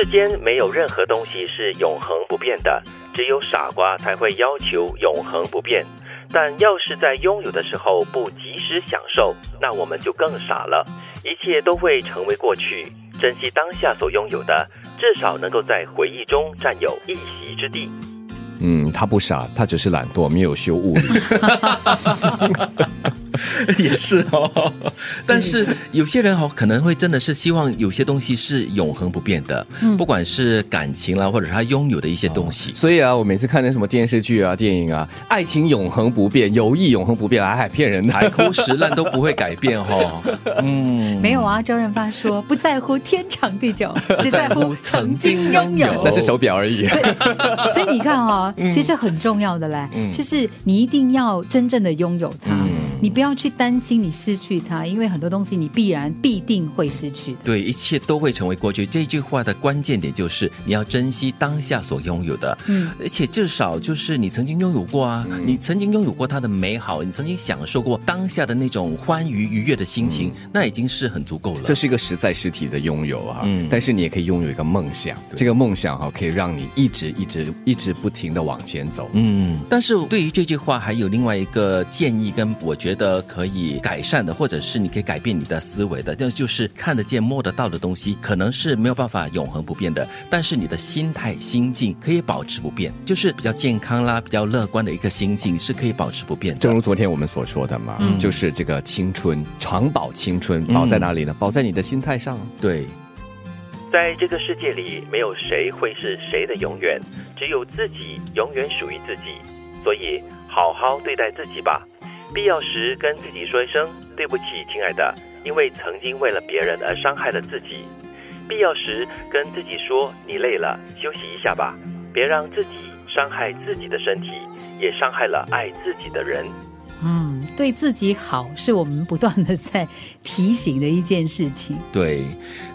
世间没有任何东西是永恒不变的，只有傻瓜才会要求永恒不变。但要是在拥有的时候不及时享受，那我们就更傻了。一切都会成为过去，珍惜当下所拥有的，至少能够在回忆中占有一席之地。嗯，他不傻，他只是懒惰，没有修物理。也是哦，但是有些人哦，可能会真的是希望有些东西是永恒不变的，不管是感情啦，或者他拥有的一些东西。所以啊，我每次看那什么电视剧啊、电影啊，爱情永恒不变，友谊永恒不变，还骗人，海枯石烂都不会改变哈。嗯，没有啊，周润发说不在乎天长地久，只在乎曾经拥有。那是手表而已。所以你看哈，其实很重要的嘞，就是你一定要真正的拥有它。你不要去担心你失去它，因为很多东西你必然必定会失去。对，一切都会成为过去。这句话的关键点就是你要珍惜当下所拥有的，嗯，而且至少就是你曾经拥有过啊，你曾经拥有过它的美好，你曾经享受过当下的那种欢愉愉悦的心情，那已经是很足够了。这是一个实在实体的拥有啊，嗯，但是你也可以拥有一个梦想，这个梦想哈可以让你一直一直一直不停的往前走，嗯。但是对于这句话还有另外一个建议，跟我觉得。觉得可以改善的，或者是你可以改变你的思维的，那就是看得见、摸得到的东西，可能是没有办法永恒不变的。但是你的心态、心境可以保持不变，就是比较健康啦、比较乐观的一个心境是可以保持不变。正如昨天我们所说的嘛，就是这个青春，长保青春，保在哪里呢？保在你的心态上。对，在这个世界里，没有谁会是谁的永远，只有自己永远属于自己。所以，好好对待自己吧。必要时跟自己说一声对不起，亲爱的，因为曾经为了别人而伤害了自己。必要时跟自己说你累了，休息一下吧，别让自己伤害自己的身体，也伤害了爱自己的人。嗯，对自己好是我们不断的在提醒的一件事情。对，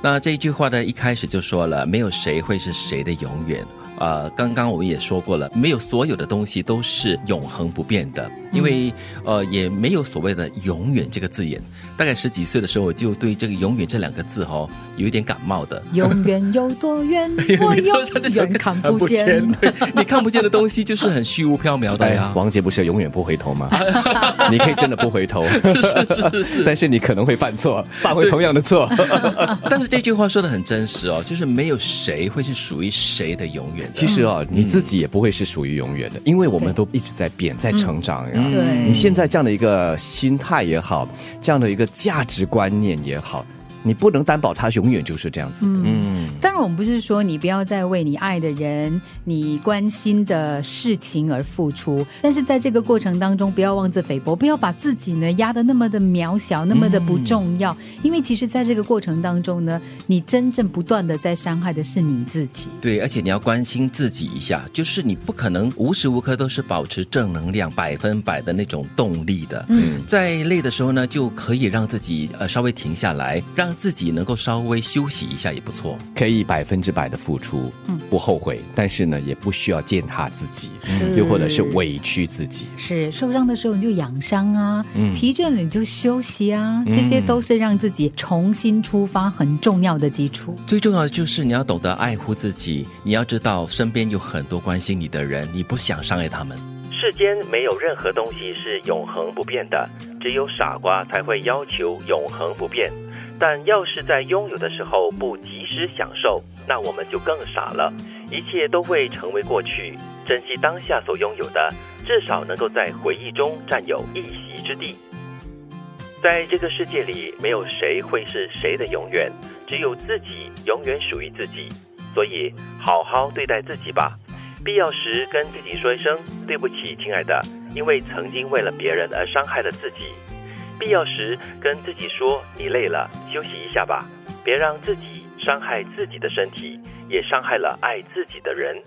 那这一句话呢，一开始就说了，没有谁会是谁的永远。呃，刚刚我们也说过了，没有所有的东西都是永恒不变的。因为呃也没有所谓的永远这个字眼，大概十几岁的时候我就对这个永远这两个字哦有一点感冒的。永远有多远？我 永远看不见。你看不见的东西就是很虚无缥缈的呀。王杰不是永远不回头吗？你可以真的不回头，是是是，但是你可能会犯错，犯回同样的错。但是这句话说的很真实哦，就是没有谁会是属于谁的永远。其实哦，你自己也不会是属于永远的，因为我们都一直在变，在成长呀。对，你现在这样的一个心态也好，这样的一个价值观念也好。你不能担保他永远就是这样子。嗯，当然我们不是说你不要再为你爱的人、你关心的事情而付出，但是在这个过程当中，不要妄自菲薄，不要把自己呢压得那么的渺小、那么的不重要。因为其实在这个过程当中呢，你真正不断的在伤害的是你自己。对，而且你要关心自己一下，就是你不可能无时无刻都是保持正能量、百分百的那种动力的。嗯，在累的时候呢，就可以让自己呃稍微停下来，让。自己能够稍微休息一下也不错，可以百分之百的付出，嗯，不后悔，但是呢，也不需要践踏自己，又或者是委屈自己。是受伤的时候你就养伤啊，疲倦了你就休息啊，这些都是让自己重新出发很重要的基础。最重要的就是你要懂得爱护自己，你要知道身边有很多关心你的人，你不想伤害他们。世间没有任何东西是永恒不变的，只有傻瓜才会要求永恒不变。但要是在拥有的时候不及时享受，那我们就更傻了。一切都会成为过去，珍惜当下所拥有的，至少能够在回忆中占有一席之地。在这个世界里，没有谁会是谁的永远，只有自己永远属于自己。所以，好好对待自己吧。必要时跟自己说一声对不起，亲爱的，因为曾经为了别人而伤害了自己。必要时跟自己说：“你累了，休息一下吧，别让自己伤害自己的身体，也伤害了爱自己的人。”